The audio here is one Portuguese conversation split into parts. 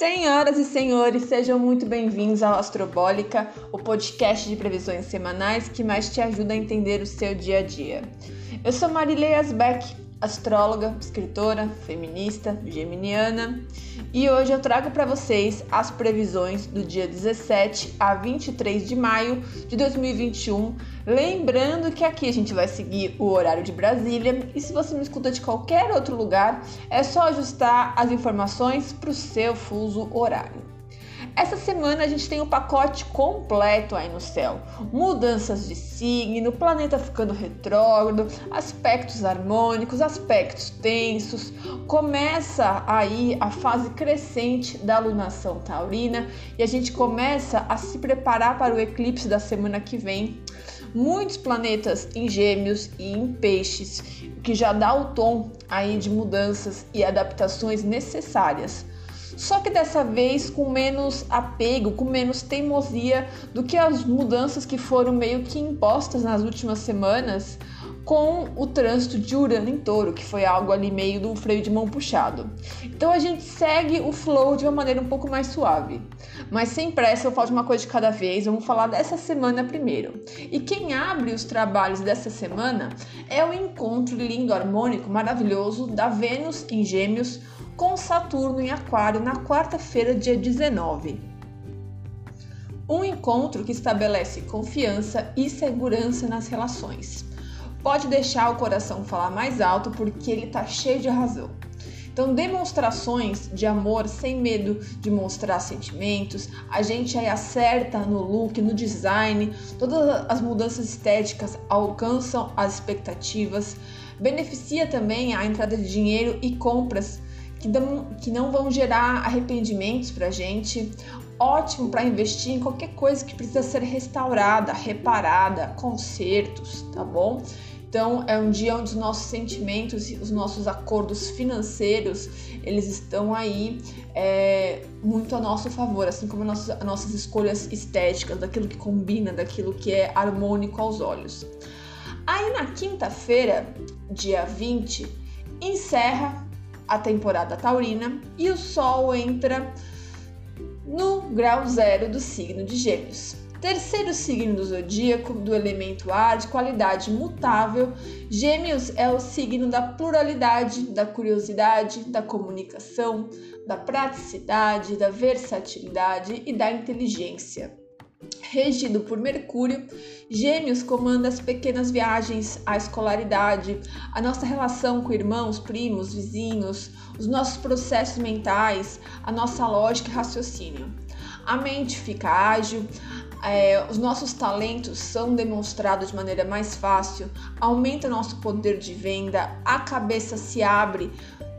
Senhoras e senhores, sejam muito bem-vindos ao Astrobólica, o podcast de previsões semanais que mais te ajuda a entender o seu dia a dia. Eu sou Marilei Asbeck, astróloga, escritora, feminista, geminiana, e hoje eu trago para vocês as previsões do dia 17 a 23 de maio de 2021. Lembrando que aqui a gente vai seguir o horário de Brasília e se você me escuta de qualquer outro lugar, é só ajustar as informações para o seu fuso horário. Essa semana a gente tem o um pacote completo aí no céu. Mudanças de signo, planeta ficando retrógrado, aspectos harmônicos, aspectos tensos. Começa aí a fase crescente da lunação taurina e a gente começa a se preparar para o eclipse da semana que vem. Muitos planetas em Gêmeos e em Peixes, que já dá o tom aí de mudanças e adaptações necessárias. Só que dessa vez com menos apego, com menos teimosia do que as mudanças que foram meio que impostas nas últimas semanas com o trânsito de Urano em Touro, que foi algo ali meio do freio de mão puxado. Então a gente segue o flow de uma maneira um pouco mais suave. Mas sem pressa, eu falo de uma coisa de cada vez, vamos falar dessa semana primeiro. E quem abre os trabalhos dessa semana é o encontro lindo, harmônico, maravilhoso da Vênus em Gêmeos com Saturno em Aquário na quarta-feira, dia 19. Um encontro que estabelece confiança e segurança nas relações. Pode deixar o coração falar mais alto porque ele está cheio de razão. Então, demonstrações de amor sem medo de mostrar sentimentos, a gente aí acerta no look, no design, todas as mudanças estéticas alcançam as expectativas, beneficia também a entrada de dinheiro e compras que, dão, que não vão gerar arrependimentos para a gente. Ótimo para investir em qualquer coisa que precisa ser restaurada, reparada, consertos, tá bom? Então é um dia onde os nossos sentimentos e os nossos acordos financeiros eles estão aí é, muito a nosso favor, assim como as nossas, as nossas escolhas estéticas, daquilo que combina, daquilo que é harmônico aos olhos. Aí na quinta-feira, dia 20, encerra a temporada taurina e o Sol entra no grau zero do signo de Gêmeos. Terceiro signo do zodíaco, do elemento ar, de qualidade mutável, Gêmeos é o signo da pluralidade, da curiosidade, da comunicação, da praticidade, da versatilidade e da inteligência regido por Mercúrio, Gêmeos comanda as pequenas viagens, a escolaridade, a nossa relação com irmãos, primos, vizinhos, os nossos processos mentais, a nossa lógica e raciocínio. A mente fica ágil, é, os nossos talentos são demonstrados de maneira mais fácil, aumenta nosso poder de venda, a cabeça se abre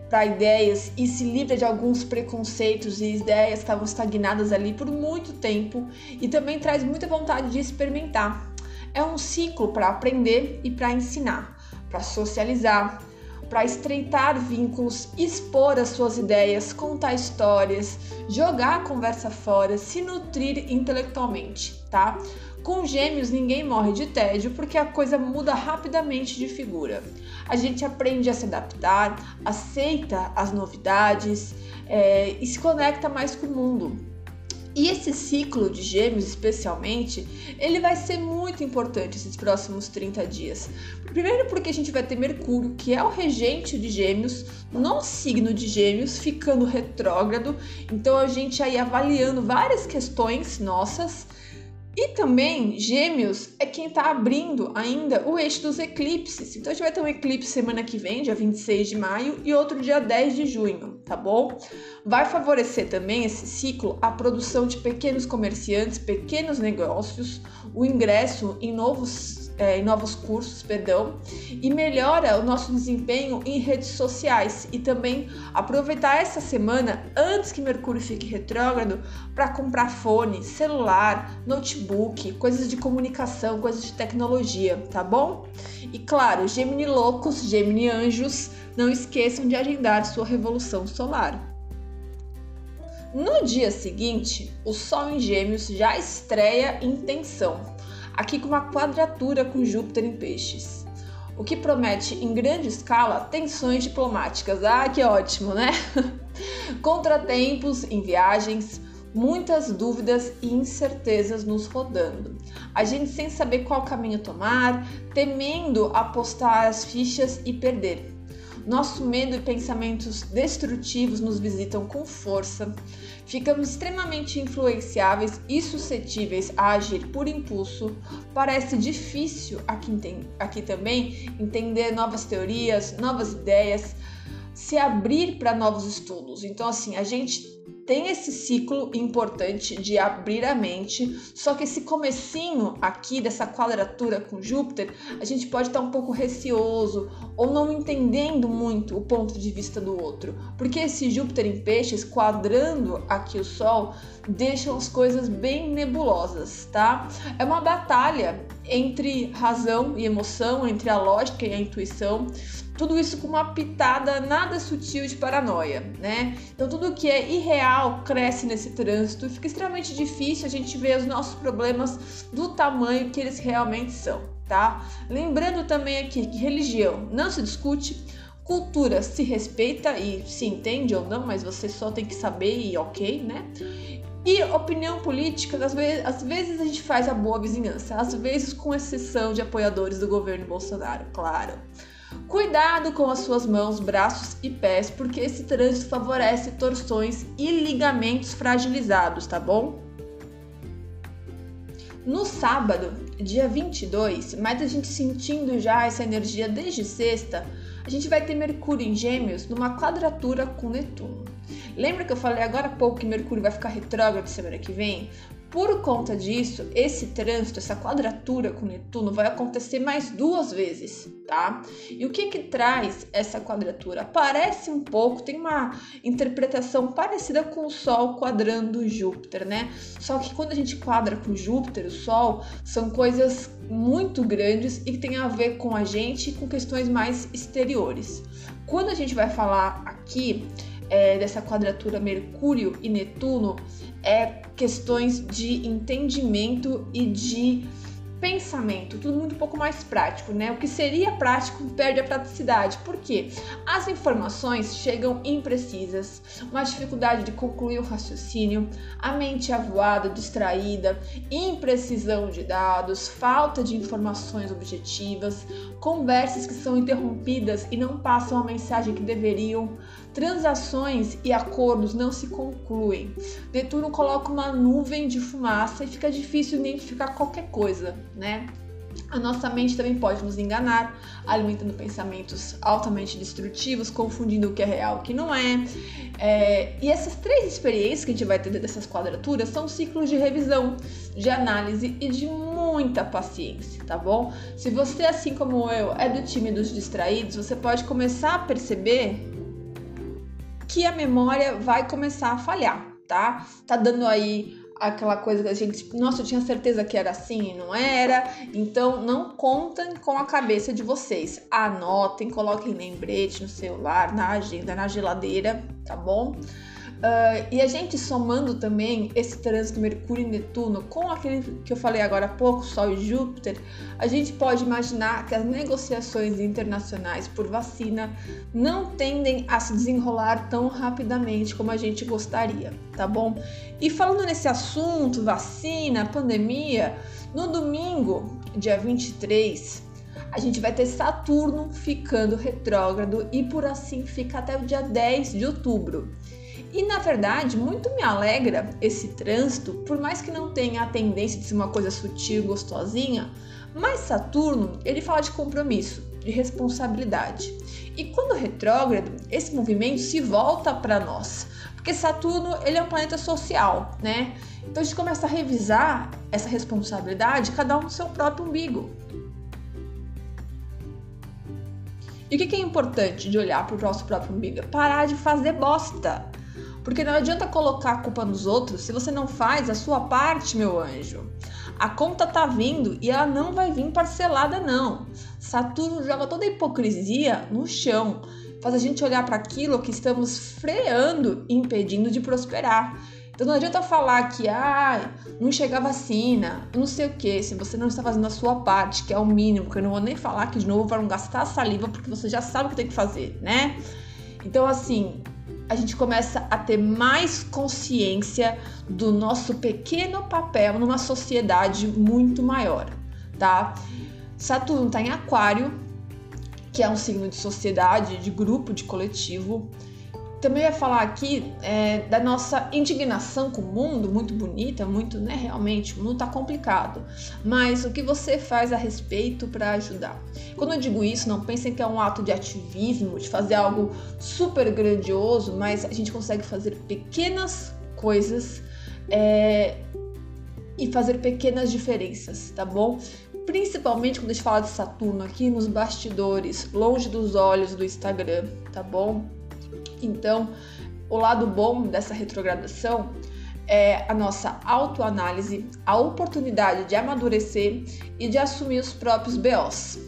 para ideias e se livra de alguns preconceitos e ideias que estavam estagnadas ali por muito tempo e também traz muita vontade de experimentar. É um ciclo para aprender e para ensinar, para socializar, para estreitar vínculos, expor as suas ideias, contar histórias, jogar a conversa fora, se nutrir intelectualmente, tá? Com gêmeos, ninguém morre de tédio porque a coisa muda rapidamente de figura. A gente aprende a se adaptar, aceita as novidades é, e se conecta mais com o mundo. E esse ciclo de gêmeos, especialmente, ele vai ser muito importante esses próximos 30 dias. Primeiro, porque a gente vai ter Mercúrio, que é o regente de gêmeos, no signo de gêmeos, ficando retrógrado. Então, a gente aí avaliando várias questões nossas e também, Gêmeos é quem está abrindo ainda o eixo dos eclipses. Então, a gente vai ter um eclipse semana que vem, dia 26 de maio, e outro dia 10 de junho, tá bom? Vai favorecer também esse ciclo a produção de pequenos comerciantes, pequenos negócios, o ingresso em novos é, em novos cursos, perdão, e melhora o nosso desempenho em redes sociais e também aproveitar essa semana antes que Mercúrio fique retrógrado para comprar fone, celular, notebook, coisas de comunicação, coisas de tecnologia, tá bom? E claro, Gemini loucos, Gemini anjos, não esqueçam de agendar sua revolução solar. No dia seguinte, o Sol em Gêmeos já estreia em tensão aqui com uma quadratura com Júpiter em peixes, o que promete em grande escala tensões diplomáticas. Ah, que ótimo, né? Contratempos em viagens, muitas dúvidas e incertezas nos rodando. A gente sem saber qual caminho tomar, temendo apostar as fichas e perder. Nosso medo e pensamentos destrutivos nos visitam com força. Ficamos extremamente influenciáveis e suscetíveis a agir por impulso. Parece difícil aqui, aqui também entender novas teorias, novas ideias, se abrir para novos estudos. Então, assim, a gente tem esse ciclo importante de abrir a mente, só que esse comecinho aqui dessa quadratura com Júpiter, a gente pode estar um pouco receoso ou não entendendo muito o ponto de vista do outro, porque esse Júpiter em peixes quadrando aqui o Sol deixa as coisas bem nebulosas, tá? É uma batalha entre razão e emoção, entre a lógica e a intuição tudo isso com uma pitada nada sutil de paranoia, né? Então tudo que é irreal cresce nesse trânsito e fica extremamente difícil a gente ver os nossos problemas do tamanho que eles realmente são, tá? Lembrando também aqui que religião não se discute, cultura se respeita e se entende ou não, mas você só tem que saber e ok, né? E opinião política, às vezes, às vezes a gente faz a boa vizinhança, às vezes com exceção de apoiadores do governo Bolsonaro, claro. Cuidado com as suas mãos, braços e pés, porque esse trânsito favorece torções e ligamentos fragilizados, tá bom? No sábado, dia 22, mas a gente sentindo já essa energia desde sexta, a gente vai ter Mercúrio em Gêmeos numa quadratura com Netuno. Lembra que eu falei agora há pouco que Mercúrio vai ficar retrógrado semana que vem? Por conta disso, esse trânsito, essa quadratura com Netuno vai acontecer mais duas vezes, tá? E o que que traz essa quadratura? Parece um pouco, tem uma interpretação parecida com o Sol quadrando Júpiter, né? Só que quando a gente quadra com Júpiter, o Sol, são coisas muito grandes e que tem a ver com a gente e com questões mais exteriores. Quando a gente vai falar aqui é, dessa quadratura Mercúrio e Netuno, é questões de entendimento e de pensamento, tudo muito um pouco mais prático, né? O que seria prático perde a praticidade. Por quê? As informações chegam imprecisas, uma dificuldade de concluir o raciocínio, a mente avoada, distraída, imprecisão de dados, falta de informações objetivas, conversas que são interrompidas e não passam a mensagem que deveriam, transações e acordos não se concluem. Netuno coloca uma nuvem de fumaça e fica difícil identificar qualquer coisa, né? A nossa mente também pode nos enganar, alimentando pensamentos altamente destrutivos, confundindo o que é real e o que não é. é. E essas três experiências que a gente vai ter dessas quadraturas são ciclos de revisão, de análise e de muita paciência, tá bom? Se você, assim como eu, é do time dos distraídos, você pode começar a perceber que a memória vai começar a falhar, tá? Tá dando aí aquela coisa que a gente, nossa, eu tinha certeza que era assim e não era. Então não contem com a cabeça de vocês. Anotem, coloquem lembrete no celular, na agenda, na geladeira, tá bom? Uh, e a gente somando também esse trânsito Mercúrio e Netuno com aquele que eu falei agora há pouco, Sol e Júpiter, a gente pode imaginar que as negociações internacionais por vacina não tendem a se desenrolar tão rapidamente como a gente gostaria, tá bom? E falando nesse assunto, vacina, pandemia, no domingo, dia 23, a gente vai ter Saturno ficando retrógrado e por assim fica até o dia 10 de outubro. E na verdade, muito me alegra esse trânsito, por mais que não tenha a tendência de ser uma coisa sutil, gostosinha, mas Saturno, ele fala de compromisso, de responsabilidade. E quando retrógrado, esse movimento se volta para nós, porque Saturno, ele é um planeta social, né? Então a gente começa a revisar essa responsabilidade, cada um no seu próprio umbigo. E o que é importante de olhar para o nosso próprio umbigo? Parar de fazer bosta. Porque não adianta colocar a culpa nos outros se você não faz a sua parte, meu anjo. A conta tá vindo e ela não vai vir parcelada, não. Saturno joga toda a hipocrisia no chão, faz a gente olhar para aquilo que estamos freando e impedindo de prosperar. Então não adianta falar que ah, não chega a vacina, não sei o que, se você não está fazendo a sua parte, que é o mínimo, que eu não vou nem falar que de novo para não gastar saliva, porque você já sabe o que tem que fazer, né? Então, assim, a gente começa a ter mais consciência do nosso pequeno papel numa sociedade muito maior, tá? Saturno está em Aquário, que é um signo de sociedade, de grupo, de coletivo. Também vai falar aqui é, da nossa indignação com o mundo, muito bonita, muito, né? Realmente, o mundo tá complicado. Mas o que você faz a respeito para ajudar? Quando eu digo isso, não pensem que é um ato de ativismo, de fazer algo super grandioso, mas a gente consegue fazer pequenas coisas é, e fazer pequenas diferenças, tá bom? Principalmente quando a gente fala de Saturno aqui nos bastidores, longe dos olhos do Instagram, tá bom? Então, o lado bom dessa retrogradação é a nossa autoanálise, a oportunidade de amadurecer e de assumir os próprios BOs.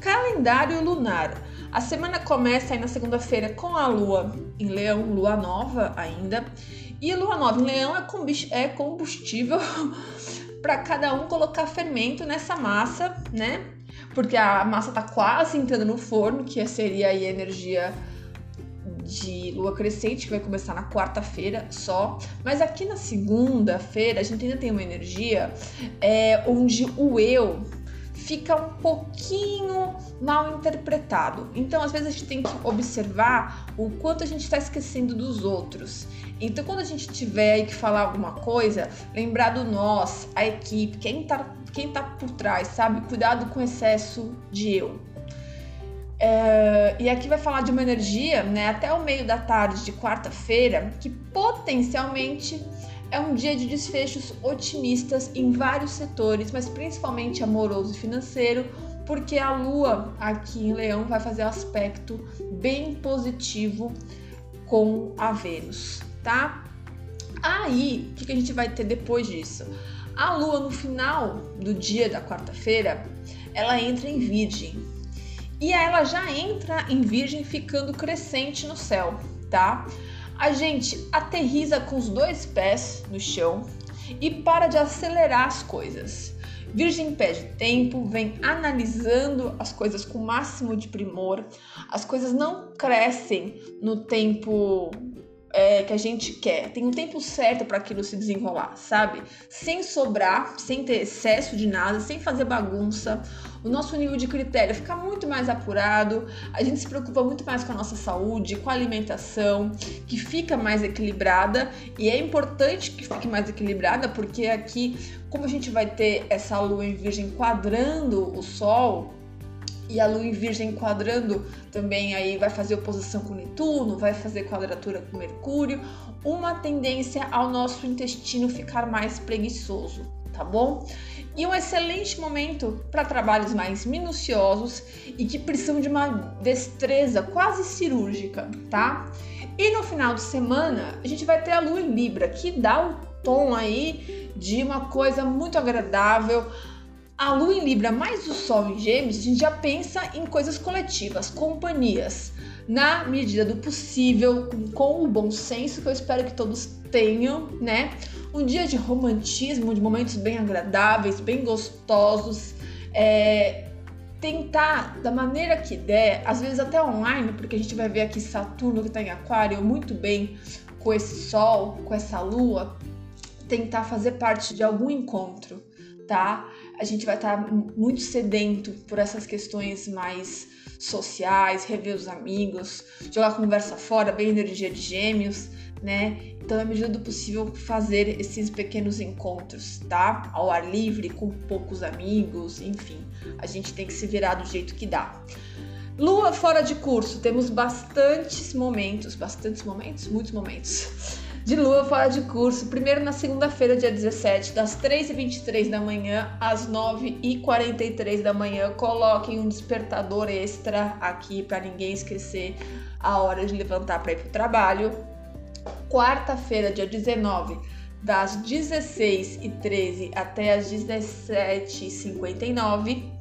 Calendário lunar. A semana começa aí na segunda-feira com a lua em Leão, lua nova ainda. E a lua nova em Leão é combustível para cada um colocar fermento nessa massa, né? Porque a massa tá quase entrando no forno, que seria aí a energia de lua crescente, que vai começar na quarta-feira só. Mas aqui na segunda-feira a gente ainda tem uma energia é, onde o eu fica um pouquinho mal interpretado. Então, às vezes, a gente tem que observar o quanto a gente está esquecendo dos outros. Então, quando a gente tiver que falar alguma coisa, lembrar do nós, a equipe, quem tá, quem tá por trás, sabe? Cuidado com o excesso de eu. É, e aqui vai falar de uma energia, né, até o meio da tarde de quarta-feira, que potencialmente é um dia de desfechos otimistas em vários setores, mas principalmente amoroso e financeiro, porque a Lua aqui em Leão vai fazer aspecto bem positivo com a Vênus, tá? Aí, o que a gente vai ter depois disso? A Lua no final do dia da quarta-feira, ela entra em Virgem. E ela já entra em Virgem ficando crescente no céu, tá? A gente aterriza com os dois pés no chão e para de acelerar as coisas. Virgem pede tempo, vem analisando as coisas com o máximo de primor. As coisas não crescem no tempo é, que a gente quer. Tem um tempo certo para aquilo se desenrolar, sabe? Sem sobrar, sem ter excesso de nada, sem fazer bagunça. O nosso nível de critério fica muito mais apurado. A gente se preocupa muito mais com a nossa saúde, com a alimentação, que fica mais equilibrada. E é importante que fique mais equilibrada, porque aqui, como a gente vai ter essa lua em virgem quadrando o sol, e a Lua em Virgem quadrando também aí vai fazer oposição com Netuno, vai fazer quadratura com Mercúrio, uma tendência ao nosso intestino ficar mais preguiçoso, tá bom? E um excelente momento para trabalhos mais minuciosos e que precisam de uma destreza quase cirúrgica, tá? E no final de semana a gente vai ter a Lua em Libra, que dá o tom aí de uma coisa muito agradável a Lua em Libra mais o Sol em Gêmeos, a gente já pensa em coisas coletivas, companhias, na medida do possível, com, com o bom senso que eu espero que todos tenham, né? Um dia de romantismo, de momentos bem agradáveis, bem gostosos, é, tentar da maneira que der, às vezes até online, porque a gente vai ver aqui Saturno que está em Aquário muito bem com esse Sol, com essa Lua, tentar fazer parte de algum encontro, tá? A gente vai estar muito sedento por essas questões mais sociais, rever os amigos, jogar conversa fora, bem energia de gêmeos, né? Então, na medida do possível, fazer esses pequenos encontros, tá? Ao ar livre, com poucos amigos, enfim, a gente tem que se virar do jeito que dá. Lua fora de curso, temos bastantes momentos, bastantes momentos, muitos momentos de lua fora de curso. Primeiro na segunda-feira, dia 17, das 3h23 da manhã às 9h43 da manhã. Coloquem um despertador extra aqui para ninguém esquecer a hora de levantar para ir para o trabalho. Quarta-feira, dia 19, das 16h13 até as 17h59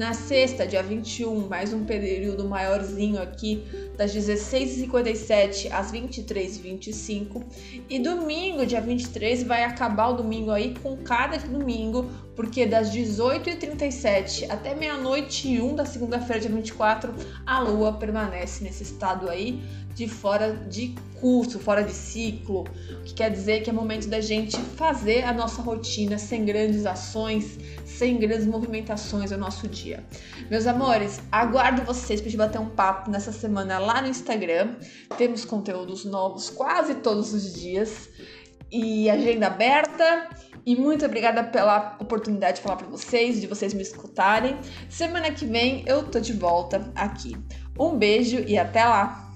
na sexta, dia 21, mais um período maiorzinho aqui, das 16h57 às 23h25. E domingo, dia 23, vai acabar o domingo aí com cada domingo, porque das 18h37 até meia-noite e 1 da segunda-feira, dia 24, a Lua permanece nesse estado aí de fora de curso, fora de ciclo, o que quer dizer que é momento da gente fazer a nossa rotina sem grandes ações, sem grandes movimentações no nosso dia. Meus amores, aguardo vocês para gente bater um papo nessa semana lá no Instagram. Temos conteúdos novos quase todos os dias e agenda aberta. E muito obrigada pela oportunidade de falar para vocês, de vocês me escutarem. Semana que vem eu tô de volta aqui. Um beijo e até lá!